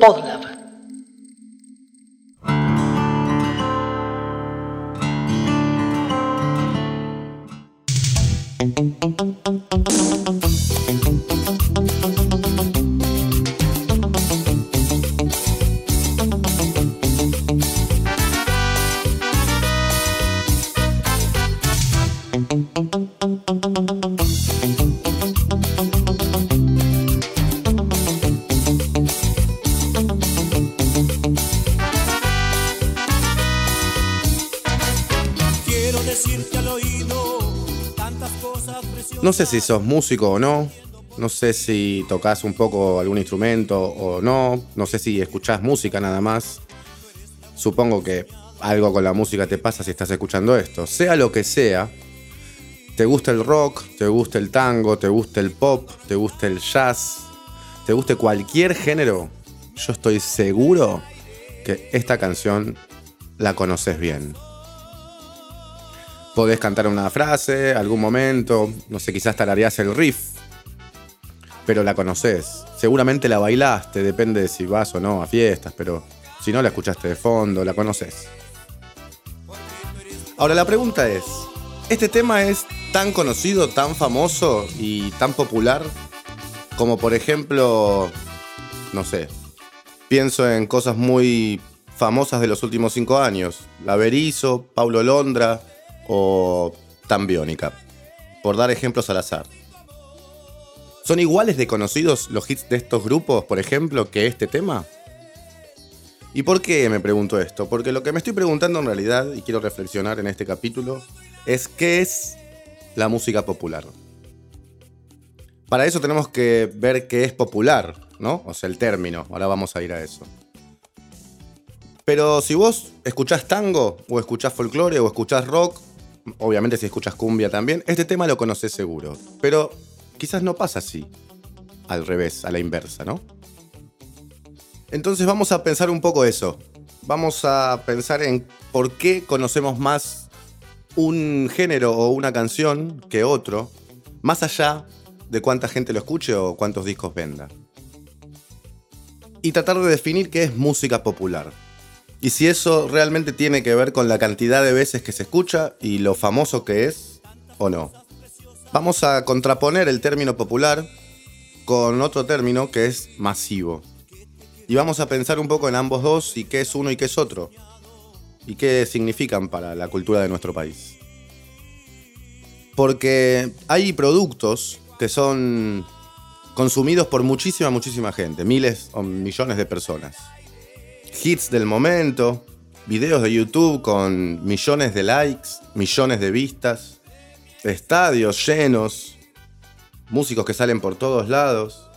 Podlab. Quiero sé si sos músico o no. No sé si tocas un poco algún instrumento o no. No sé si escuchás música nada más. Supongo que algo con la música te pasa si estás escuchando esto. Sea lo que sea, te gusta el rock, te gusta el tango, te gusta el pop, te gusta el jazz, te guste cualquier género, yo estoy seguro que esta canción la conoces bien. Podés cantar una frase, algún momento, no sé, quizás tarareás el riff, pero la conoces. Seguramente la bailaste, depende de si vas o no a fiestas, pero si no la escuchaste de fondo, la conoces. Ahora la pregunta es, ¿este tema es tan conocido, tan famoso y tan popular como por ejemplo, no sé, pienso en cosas muy famosas de los últimos cinco años, La Berizo, Paulo Londra o Tambiónica, por dar ejemplos al azar. ¿Son iguales de conocidos los hits de estos grupos, por ejemplo, que este tema? ¿Y por qué me pregunto esto? Porque lo que me estoy preguntando en realidad, y quiero reflexionar en este capítulo, es qué es la música popular. Para eso tenemos que ver qué es popular, ¿no? O sea, el término. Ahora vamos a ir a eso. Pero si vos escuchás tango, o escuchás folclore, o escuchás rock, obviamente si escuchas cumbia también, este tema lo conoces seguro. Pero quizás no pasa así. Al revés, a la inversa, ¿no? Entonces vamos a pensar un poco eso. Vamos a pensar en por qué conocemos más un género o una canción que otro, más allá de cuánta gente lo escuche o cuántos discos venda. Y tratar de definir qué es música popular. Y si eso realmente tiene que ver con la cantidad de veces que se escucha y lo famoso que es o no. Vamos a contraponer el término popular con otro término que es masivo. Y vamos a pensar un poco en ambos dos y qué es uno y qué es otro. Y qué significan para la cultura de nuestro país. Porque hay productos que son consumidos por muchísima, muchísima gente, miles o millones de personas. Hits del momento, videos de YouTube con millones de likes, millones de vistas, estadios llenos, músicos que salen por todos lados.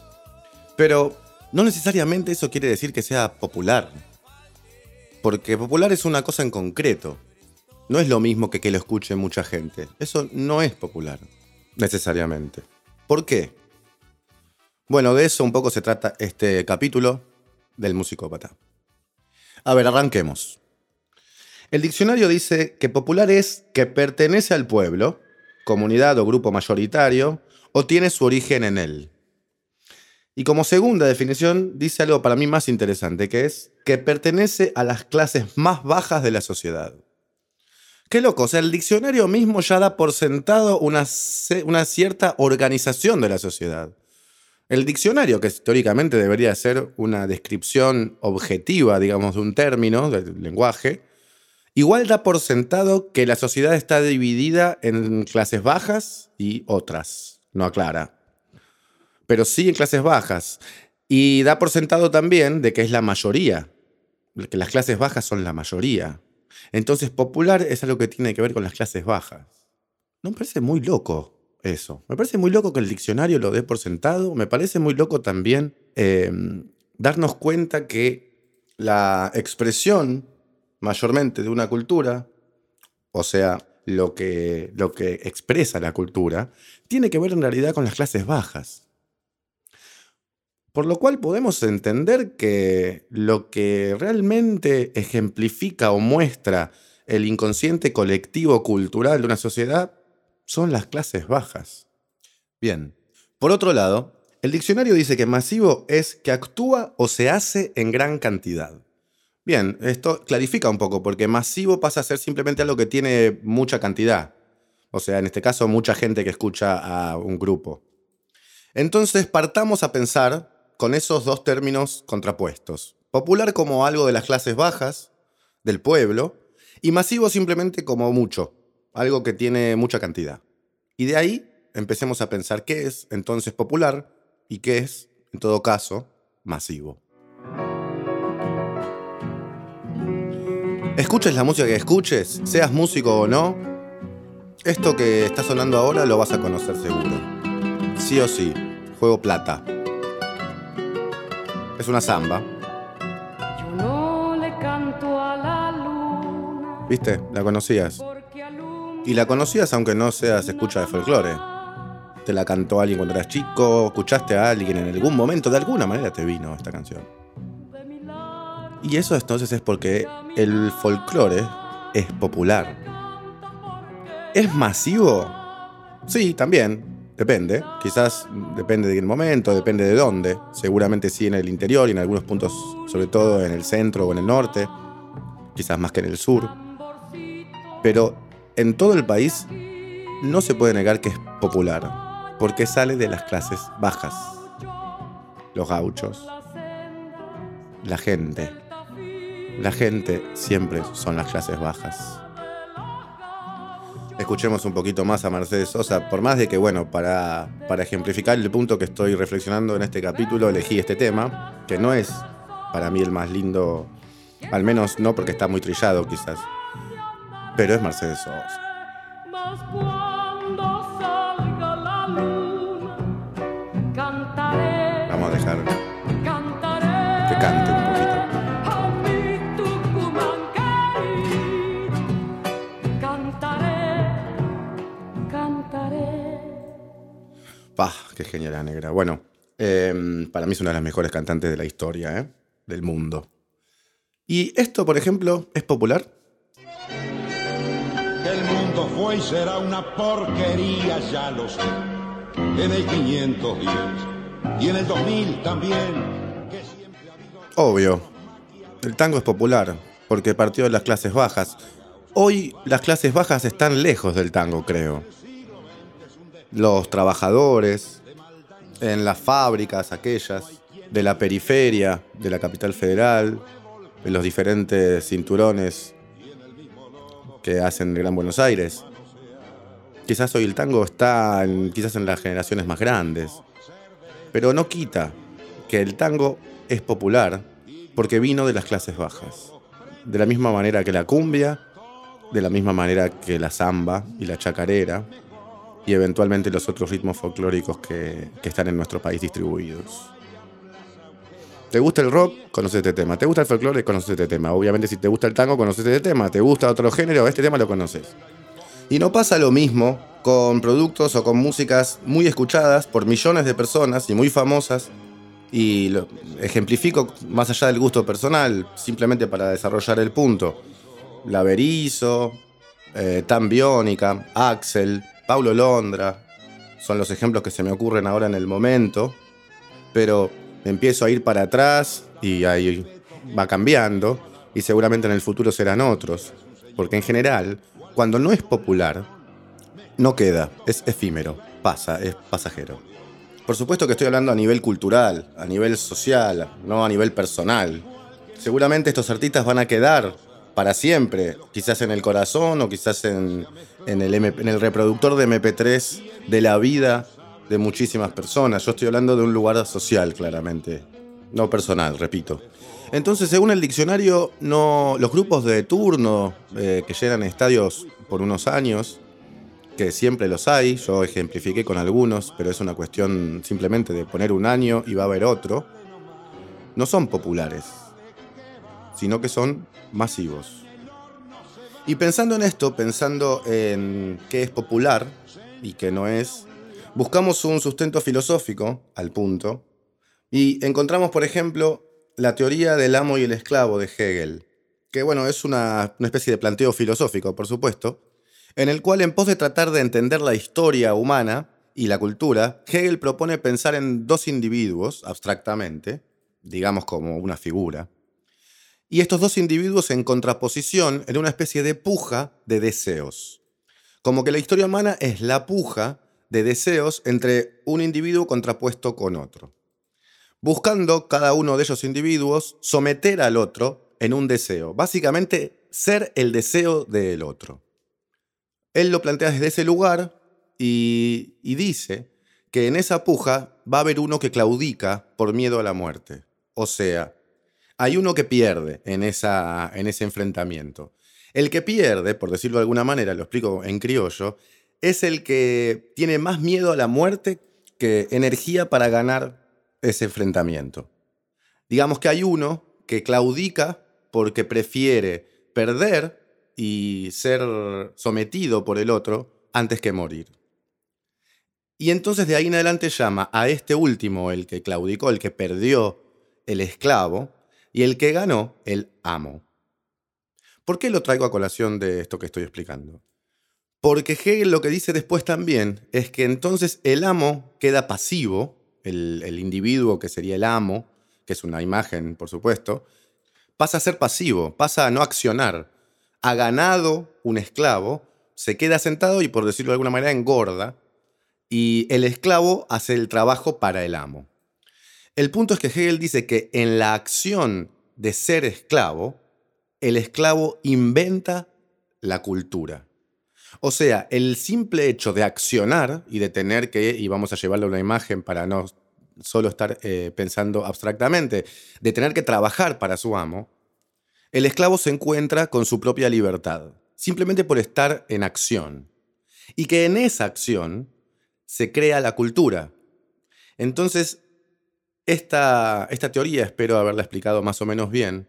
Pero no necesariamente eso quiere decir que sea popular. Porque popular es una cosa en concreto. No es lo mismo que que lo escuche mucha gente. Eso no es popular, necesariamente. ¿Por qué? Bueno, de eso un poco se trata este capítulo del musicópata. A ver, arranquemos. El diccionario dice que popular es que pertenece al pueblo, comunidad o grupo mayoritario, o tiene su origen en él. Y como segunda definición dice algo para mí más interesante, que es que pertenece a las clases más bajas de la sociedad. Qué loco, o sea, el diccionario mismo ya da por sentado una, una cierta organización de la sociedad. El diccionario, que teóricamente debería ser una descripción objetiva, digamos, de un término, del lenguaje, igual da por sentado que la sociedad está dividida en clases bajas y otras. No aclara. Pero sí en clases bajas. Y da por sentado también de que es la mayoría, que las clases bajas son la mayoría. Entonces, popular es algo que tiene que ver con las clases bajas. No me parece muy loco eso. Me parece muy loco que el diccionario lo dé por sentado. Me parece muy loco también eh, darnos cuenta que la expresión mayormente de una cultura, o sea, lo que, lo que expresa la cultura, tiene que ver en realidad con las clases bajas. Por lo cual podemos entender que lo que realmente ejemplifica o muestra el inconsciente colectivo cultural de una sociedad son las clases bajas. Bien, por otro lado, El diccionario dice que masivo es que actúa o se hace en gran cantidad. Bien, esto clarifica un poco, porque masivo pasa a ser simplemente algo que tiene mucha cantidad. O sea, en este caso, mucha gente que escucha a un grupo. Entonces, partamos a pensar con esos dos términos contrapuestos. Popular como algo de las clases bajas, del pueblo, y masivo simplemente como mucho, algo que tiene mucha cantidad. Y de ahí empecemos a pensar qué es entonces popular y qué es, en todo caso, masivo. Escuches la música que escuches, seas músico o no, esto que está sonando ahora lo vas a conocer seguro. Sí o sí, juego plata. Es una samba. Yo no le canto a la luna. ¿Viste? La conocías. Y la conocías aunque no seas escucha de folclore. Te la cantó alguien cuando eras chico, escuchaste a alguien en algún momento, de alguna manera te vino esta canción. Y eso entonces es porque el folclore es popular. ¿Es masivo? Sí, también. Depende. Quizás depende del momento, depende de dónde. Seguramente sí en el interior y en algunos puntos, sobre todo en el centro o en el norte. Quizás más que en el sur. Pero en todo el país no se puede negar que es popular. Porque sale de las clases bajas. Los gauchos. La gente. La gente siempre son las clases bajas. Escuchemos un poquito más a Mercedes Sosa, por más de que, bueno, para, para ejemplificar el punto que estoy reflexionando en este capítulo, elegí este tema, que no es para mí el más lindo, al menos no porque está muy trillado quizás, pero es Mercedes Sosa. Vamos a dejar cantaré. que cante un poquito. Pah, qué genial la negra. Bueno, eh, para mí es una de las mejores cantantes de la historia, ¿eh? Del mundo. ¿Y esto, por ejemplo, es popular? Fue y será una porquería, ya lo sé. En el 510 y en el 2000 también. Que siempre ha habido Obvio. El tango es popular porque partió de las clases bajas. Hoy las clases bajas están lejos del tango, creo. Los trabajadores, en las fábricas aquellas, de la periferia, de la capital federal, en los diferentes cinturones que hacen el Gran Buenos Aires. Quizás hoy el tango está en- quizás en las generaciones más grandes. Pero no quita que el tango es popular porque vino de las clases bajas. De la misma manera que la cumbia, de la misma manera que la samba y la chacarera, y eventualmente los otros ritmos folclóricos que, están en nuestro país distribuidos. ¿Te gusta el rock? Conoces este tema. ¿Te gusta el folclore? Conoces este tema. Obviamente si te gusta el tango, conoces este tema. ¿Te gusta otro género? Este tema lo conoces. Y no pasa lo mismo con productos o con músicas muy escuchadas por millones de personas y muy famosas. Y ejemplifico más allá del gusto personal, simplemente para desarrollar el punto. La Berizo, eh, Axel, Paulo Londra, son los ejemplos que se me ocurren ahora en el momento. Pero empiezo a ir para atrás y ahí va cambiando y seguramente en el futuro serán otros. Porque en general, cuando no es popular, no queda, es efímero, pasa, es pasajero. Por supuesto que estoy hablando a nivel cultural, a nivel social, no a nivel personal. Seguramente estos artistas van a quedar para siempre, quizás en el corazón o quizás en, el, MP en el reproductor de MP3 de la vida de muchísimas personas. Yo estoy hablando de un lugar social, claramente, no personal, repito. Entonces, según el diccionario, no, los grupos de turno eh, que llenan estadios por unos años, que siempre los hay, yo ejemplifiqué con algunos, pero es una cuestión simplemente de poner un año y va a haber otro, no son populares, sino que son masivos. Y pensando en esto, pensando en qué es popular y qué no es, buscamos un sustento filosófico al punto y encontramos, por ejemplo, la teoría del amo y el esclavo de Hegel, que bueno, es una, una especie de planteo filosófico, por supuesto, en el cual en pos de tratar de entender la historia humana y la cultura, Hegel propone pensar en dos individuos, abstractamente, digamos como una figura, y estos dos individuos en contraposición en una especie de puja de deseos. Como que la historia humana es la puja de deseos entre un individuo contrapuesto con otro, buscando cada uno de esos individuos someter al otro en un deseo, básicamente ser el deseo del otro. Él lo plantea desde ese lugar y, y dice que en esa puja va a haber uno que claudica por miedo a la muerte. O sea, hay uno que pierde en, esa, en ese enfrentamiento. El que pierde, por decirlo de alguna manera, lo explico en criollo, es el que tiene más miedo a la muerte que energía para ganar ese enfrentamiento. Digamos que hay uno que claudica porque prefiere perder y ser sometido por el otro antes que morir. Y entonces de ahí en adelante llama a este último, el que claudicó, el que perdió, el esclavo, y el que ganó, el amo. ¿Por qué lo traigo a colación de esto que estoy explicando? Porque Hegel lo que dice después también es que entonces el amo queda pasivo, el, individuo que sería el amo, que es una imagen, por supuesto, pasa a ser pasivo, pasa a no accionar. Ha ganado un esclavo, se queda sentado y por decirlo de alguna manera engorda, y el esclavo hace el trabajo para el amo. El punto es que Hegel dice que en la acción de ser esclavo, el esclavo inventa la cultura. O sea, el simple hecho de accionar y de tener que, y vamos a llevarle una imagen para no solo estar eh, pensando abstractamente, de tener que trabajar para su amo, el esclavo se encuentra con su propia libertad, simplemente por estar en acción. Y que en esa acción se crea la cultura. Entonces, esta, esta teoría, espero haberla explicado más o menos bien,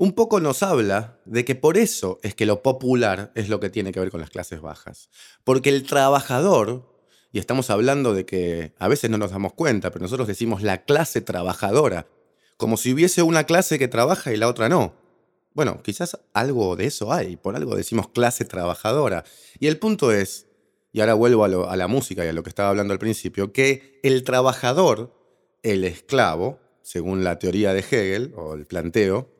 un poco nos habla de que por eso es que lo popular es lo que tiene que ver con las clases bajas. Porque el trabajador, y estamos hablando de que a veces no nos damos cuenta, pero nosotros decimos la clase trabajadora, como si hubiese una clase que trabaja y la otra no. Bueno, quizás algo de eso hay, por algo decimos clase trabajadora. Y el punto es, y ahora vuelvo a, a la música y a lo que estaba hablando al principio, que el trabajador el esclavo, según la teoría de Hegel o el planteo,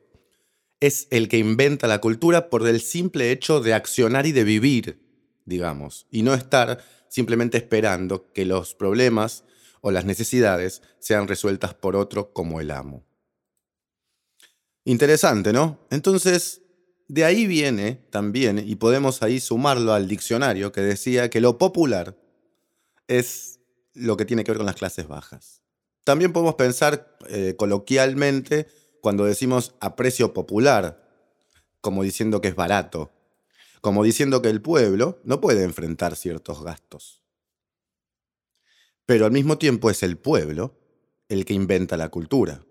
es el que inventa la cultura por el simple hecho de accionar y de vivir, digamos, y no estar simplemente esperando que los problemas o las necesidades sean resueltas por otro como el amo. Interesante, ¿no? Entonces, de ahí viene también, y podemos ahí sumarlo al diccionario que decía que lo popular es lo que tiene que ver con las clases bajas. También podemos pensar eh, coloquialmente cuando decimos aprecio popular, como diciendo que es barato, como diciendo que el pueblo no puede enfrentar ciertos gastos. Pero al mismo tiempo es el pueblo el que inventa la cultura.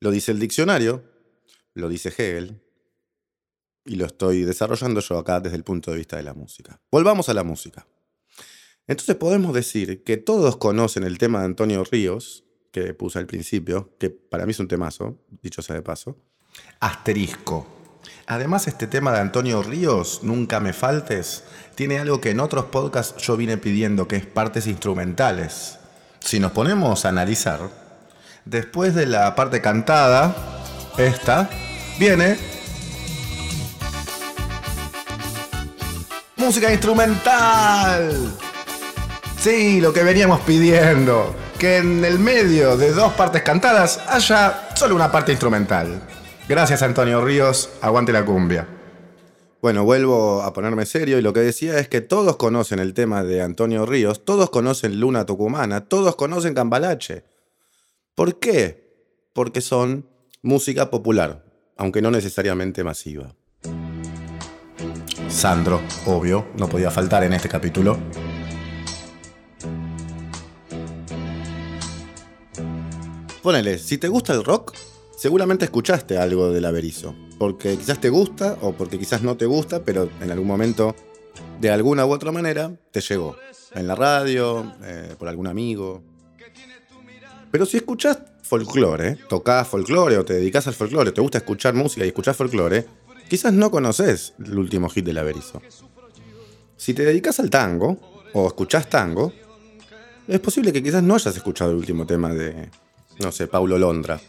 Lo dice el diccionario, lo dice Hegel, y lo estoy desarrollando yo acá desde el punto de vista de la música. Volvamos a la música. Entonces podemos decir que todos conocen el tema de Antonio Ríos, que puse al principio, que para mí es un temazo, dicho sea de paso. Asterisco. Además, este tema de Antonio Ríos, Nunca me faltes, tiene algo que en otros podcasts yo vine pidiendo, que es partes instrumentales. Si nos ponemos a analizar, después de la parte cantada, esta, viene música instrumental. Sí, lo que veníamos pidiendo que en el medio de dos partes cantadas haya solo una parte instrumental. Gracias Antonio Ríos, aguante la cumbia. Bueno, vuelvo a ponerme serio y lo que decía es que todos conocen el tema de Antonio Ríos, todos conocen Luna Tucumana, todos conocen Cambalache. ¿Por qué? Porque son música popular, aunque no necesariamente masiva. Sandro, obvio, no podía faltar en este capítulo. Ponele, si te gusta el rock, seguramente escuchaste algo del Averizo. Porque quizás te gusta o porque quizás no te gusta, pero en algún momento, de alguna u otra manera, te llegó. En la radio, eh, por algún amigo. Pero si escuchás folclore, tocás folclore o te dedicas al folclore, te gusta escuchar música y escuchás folclore, quizás no conoces el último hit del Averizo. Si te dedicas al tango o escuchás tango, es posible que quizás no hayas escuchado el último tema de, no sé, Paulo Londra.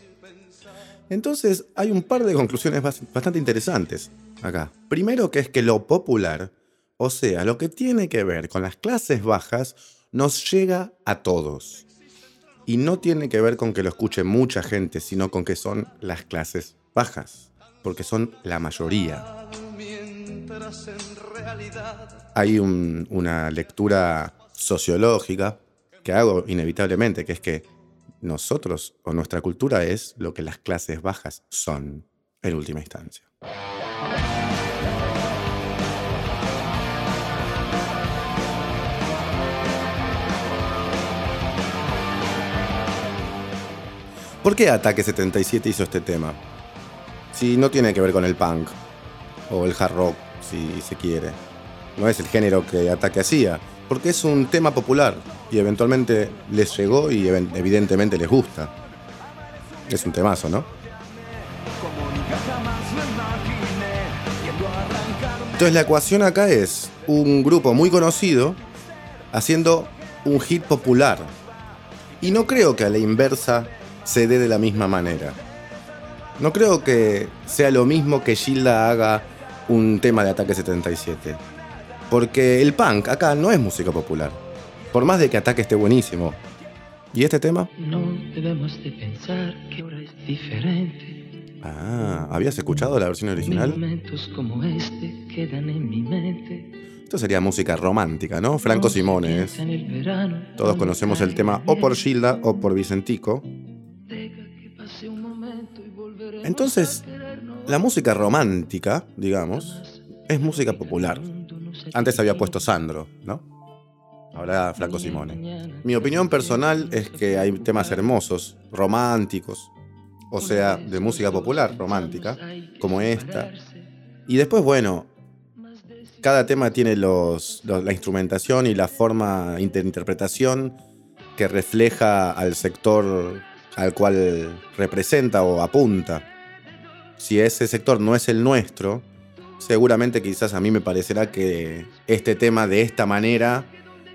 Entonces hay un par de conclusiones bastante interesantes acá. Primero que es que lo popular, o sea, lo que tiene que ver con las clases bajas, nos llega a todos. Y no tiene que ver con que lo escuche mucha gente, sino con que son las clases bajas, porque son la mayoría. Hay una lectura sociológica que hago inevitablemente, que es que nosotros o nuestra cultura es lo que las clases bajas son en última instancia. ¿Por qué Ataque 77 hizo este tema? Si no tiene que ver con el punk o el hard rock, si se quiere. No es el género que Ataque hacía, porque es un tema popular y eventualmente les llegó y evidentemente les gusta. Es un temazo, ¿no? Entonces la ecuación acá es un grupo muy conocido haciendo un hit popular. Y no creo que a la inversa se dé de la misma manera. No creo que sea lo mismo que Gilda haga un tema de Ataque 77. Porque el punk acá no es música popular. Por más de que Ataque esté buenísimo. ¿Y este tema? No debemos de pensar que ahora es diferente. Ah, ¿habías escuchado la versión original? Momentos como este quedan en mi mente. Esto sería música romántica, ¿no? Franco Simone Todos conocemos el tema o por Gilda o por Vicentico. Entonces, la música romántica, digamos, es música popular. Antes había puesto Sandro, ¿no? Ahora Franco Simone. Mi opinión personal es que hay temas hermosos, románticos, o sea, de música popular, romántica, como esta. Y después, bueno, cada tema tiene los, la instrumentación y la forma de interpretación que refleja al sector al cual representa o apunta. Si ese sector no es el nuestro, seguramente quizás a mí me parecerá que este tema de esta manera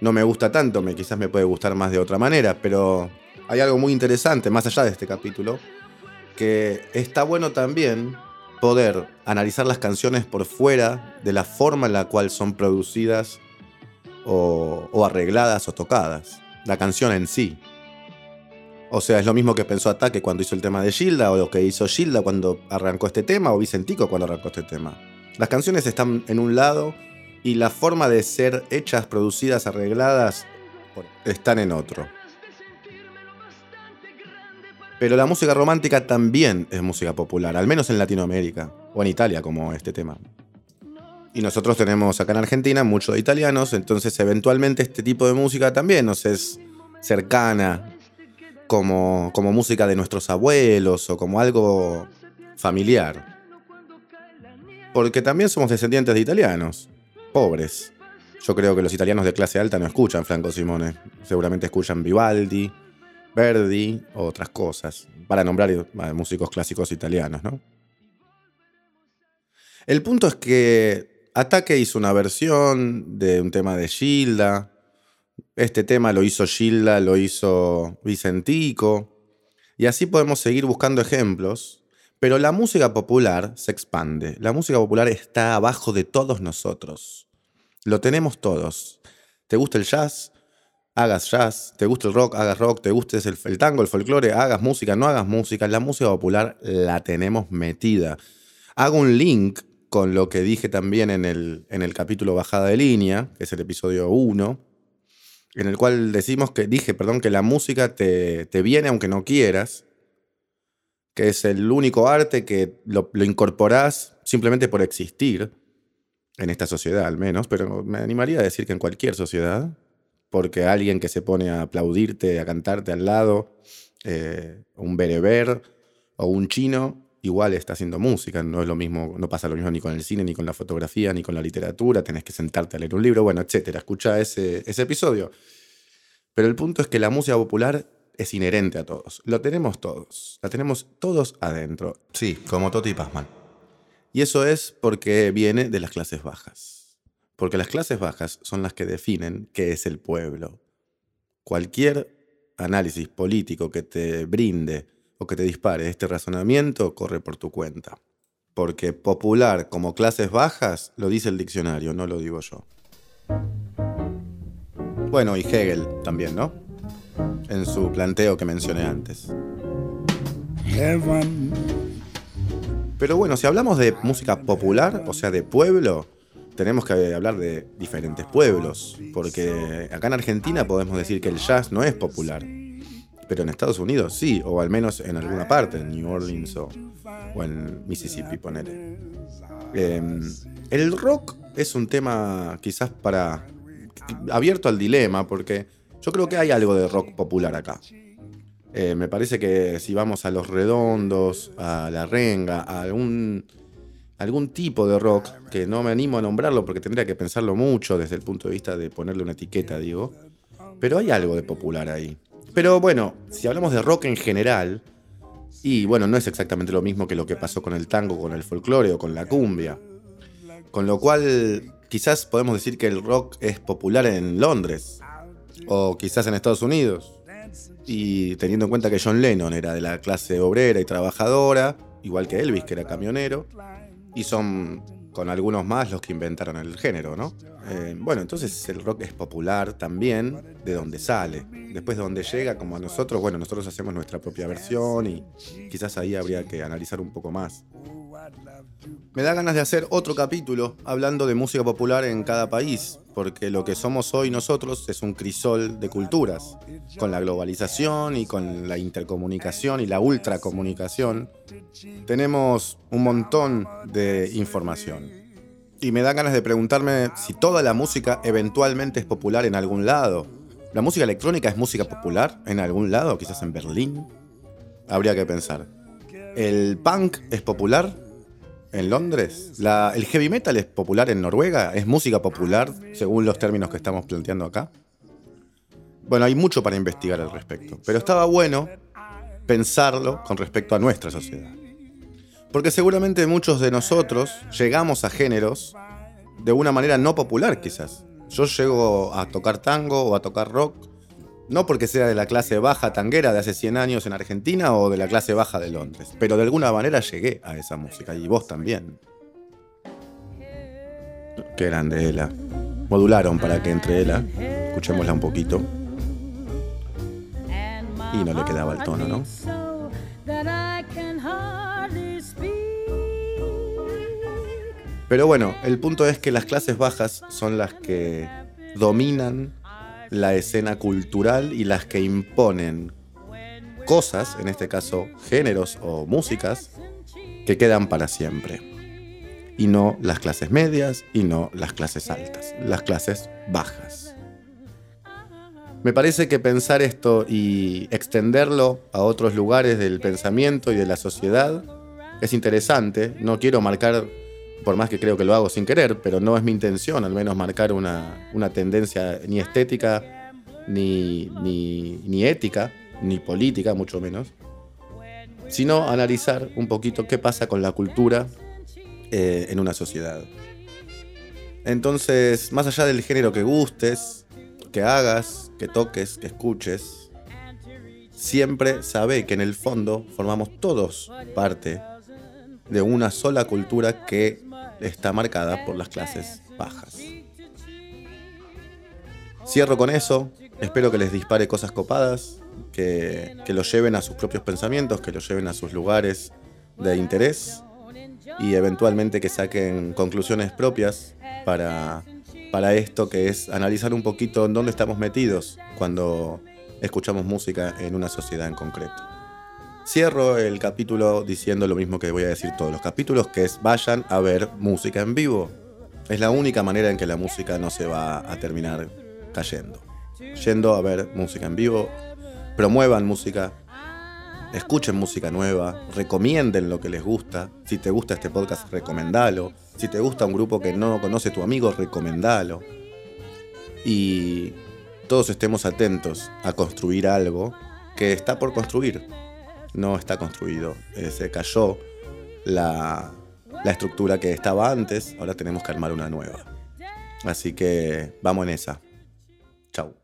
no me gusta tanto, me, quizás me puede gustar más de otra manera, pero hay algo muy interesante más allá de este capítulo, que está bueno también poder analizar las canciones por fuera de la forma en la cual son producidas o, o arregladas o tocadas, la canción en sí. O sea, es lo mismo que pensó Ataque cuando hizo el tema de Gilda, o lo que hizo Gilda cuando arrancó este tema, o Vicentico cuando arrancó este tema. Las canciones están en un lado y la forma de ser hechas, producidas, arregladas, están en otro. Pero la música romántica también es música popular, al menos en Latinoamérica, o en Italia como este tema. Y nosotros tenemos acá en Argentina muchos italianos, entonces eventualmente este tipo de música también nos es cercana, como, como música de nuestros abuelos o como algo familiar. Porque también somos descendientes de italianos, pobres. Yo creo que los italianos de clase alta no escuchan Franco Simone. Seguramente escuchan Vivaldi, Verdi o otras cosas. Para nombrar eh, músicos clásicos italianos, ¿no? El punto es que Ataque hizo una versión de un tema de Gilda, este tema lo hizo Gilda, lo hizo Vicentico. Y así podemos seguir buscando ejemplos. Pero la música popular se expande. La música popular está abajo de todos nosotros. Lo tenemos todos. ¿Te gusta el jazz? Hagas jazz. ¿Te gusta el rock? Hagas rock. ¿Te gusta el, tango, el folclore? Hagas música, no hagas música. La música popular la tenemos metida. Hago un link con lo que dije también en el, en el capítulo Bajada de Línea, que es el episodio 1 en el cual decimos que, dije, perdón, que la música te, viene aunque no quieras, que es el único arte que lo, lo incorporás simplemente por existir, en esta sociedad al menos, pero me animaría a decir que en cualquier sociedad, porque alguien que se pone a aplaudirte, a cantarte al lado, eh, un bereber o un chino, igual está haciendo música, no es lo mismo, no pasa lo mismo ni con el cine, ni con la fotografía, ni con la literatura, tenés que sentarte a leer un libro, bueno, etcétera. Escucha ese, ese episodio. Pero el punto es que la música popular es inherente a todos. Lo tenemos todos. La tenemos todos adentro. Sí, como Toti Pazman. Y eso es porque viene de las clases bajas. Porque las clases bajas son las que definen qué es el pueblo. cualquier análisis político que te brinde o que te dispare este razonamiento corre por tu cuenta. Porque popular como clases bajas lo dice el diccionario, no lo digo yo. Bueno, y Hegel también, ¿no? En su planteo que mencioné antes. Pero bueno, si hablamos de música popular, o sea, de pueblo, tenemos que hablar de diferentes pueblos, porque acá en Argentina podemos decir que el jazz no es popular, pero en Estados Unidos sí, o al menos en alguna parte, en New Orleans o, en Mississippi, ponele. Em, el rock es un tema quizás para abierto al dilema, porque yo creo que hay algo de rock popular acá. Eh, me parece que si vamos a los redondos, a la renga, a algún algún tipo de rock, que no me animo a nombrarlo porque tendría que pensarlo mucho desde el punto de vista de ponerle una etiqueta, digo. Pero hay algo de popular ahí. Pero bueno, si hablamos de rock en general, y bueno, no es exactamente lo mismo que lo que pasó con el tango, con el folclore o con la cumbia. Con lo cual, quizás podemos decir que el rock es popular en Londres, o quizás en Estados Unidos. Y teniendo en cuenta que John Lennon era de la clase obrera y trabajadora, igual que Elvis, que era camionero, y son con algunos más los que inventaron el género, ¿no? Eh, bueno, entonces el rock es popular también de donde sale. Después de donde llega, como a nosotros, bueno, nosotros hacemos nuestra propia versión y quizás ahí habría que analizar un poco más. Me da ganas de hacer otro capítulo hablando de música popular en cada país, porque lo que somos hoy nosotros es un crisol de culturas. Con la globalización y con la intercomunicación y la ultracomunicación, tenemos un montón de información. Y me da ganas de preguntarme si toda la música eventualmente es popular en algún lado. ¿La música electrónica es música popular en algún lado? Quizás en Berlín. Habría que pensar. ¿El punk es popular? En Londres. ¿El heavy metal es popular en Noruega? ¿Es música popular según los términos que estamos planteando acá? Bueno, hay mucho para investigar al respecto, pero estaba bueno pensarlo con respecto a nuestra sociedad. Porque seguramente muchos de nosotros llegamos a géneros de una manera no popular quizás. Yo llego a tocar tango o a tocar rock no porque sea de la clase baja tanguera de hace 100 años en Argentina o de la clase baja de Londres, pero de alguna manera llegué a esa música y vos también. Qué grande Ela. Modularon para que entre Ela. Escuchémosla un poquito. Y no le quedaba el tono, ¿no? Pero bueno, el punto es que las clases bajas son las que dominan la escena cultural y las que imponen cosas, en este caso géneros o músicas, que quedan para siempre. Y no las clases medias y no las clases altas, las clases bajas. Me parece que pensar esto y extenderlo a otros lugares del pensamiento y de la sociedad es interesante. No quiero marcar por más que creo que lo hago sin querer, pero no es mi intención al menos marcar una, tendencia ni estética, ni, ni, ética, ni política, mucho menos, sino analizar un poquito qué pasa con la cultura eh, en una sociedad. Entonces, más allá del género que gustes, que hagas, que toques, que escuches, siempre sabe que en el fondo formamos todos parte de una sola cultura que está marcada por las clases bajas. Cierro con eso, espero que les dispare cosas copadas, que, que los lleven a sus propios pensamientos, que los lleven a sus lugares de interés y eventualmente que saquen conclusiones propias para, para esto que es analizar un poquito en dónde estamos metidos cuando escuchamos música en una sociedad en concreto. Cierro el capítulo diciendo lo mismo que voy a decir todos los capítulos, que es vayan a ver música en vivo. Es la única manera en que la música no se va a terminar cayendo. Yendo a ver música en vivo, promuevan música, escuchen música nueva, recomienden lo que les gusta. Si te gusta este podcast, recomendalo. Si te gusta un grupo que no conoce tu amigo, recomendalo. Y todos estemos atentos a construir algo que está por construir no está construido. Eh, se cayó la, la estructura que estaba antes, ahora tenemos que armar una nueva. Así que vamos en esa. Chau.